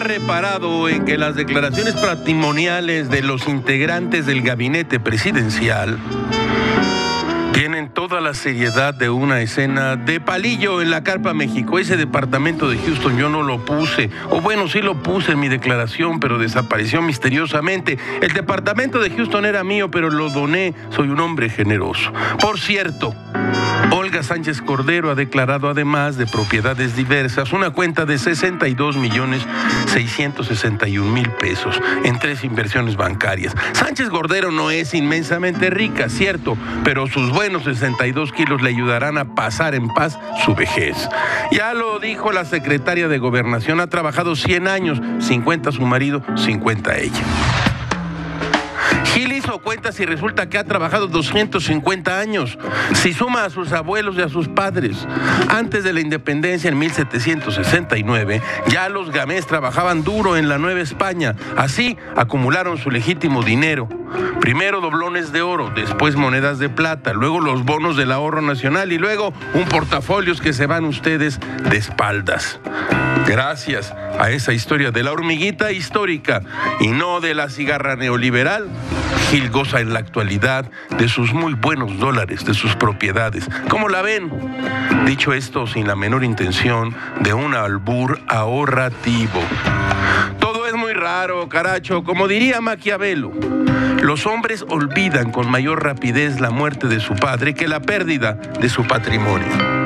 reparado en que las declaraciones patrimoniales de los integrantes del gabinete presidencial tienen toda la seriedad de una escena de palillo en la Carpa México. Ese departamento de Houston yo no lo puse, o bueno, sí lo puse en mi declaración, pero desapareció misteriosamente. El departamento de Houston era mío, pero lo doné. Soy un hombre generoso. Por cierto, Olga Sánchez Cordero ha declarado además de propiedades diversas una cuenta de 62 millones 661 mil pesos en tres inversiones bancarias. Sánchez Cordero no es inmensamente rica, cierto, pero sus buenos 62 kilos le ayudarán a pasar en paz su vejez. Ya lo dijo la secretaria de Gobernación, ha trabajado 100 años, 50 su marido, 50 ella. Gil hizo cuentas y resulta que ha trabajado 250 años. Si suma a sus abuelos y a sus padres. Antes de la independencia en 1769, ya los gamés trabajaban duro en la Nueva España. Así acumularon su legítimo dinero. Primero doblones de oro, después monedas de plata, luego los bonos del ahorro nacional y luego un portafolios que se van ustedes de espaldas. Gracias a esa historia de la hormiguita histórica y no de la cigarra neoliberal, Gil goza en la actualidad de sus muy buenos dólares, de sus propiedades. ¿Cómo la ven? Dicho esto sin la menor intención de un albur ahorrativo. Todo es muy raro, caracho, como diría Maquiavelo. Los hombres olvidan con mayor rapidez la muerte de su padre que la pérdida de su patrimonio.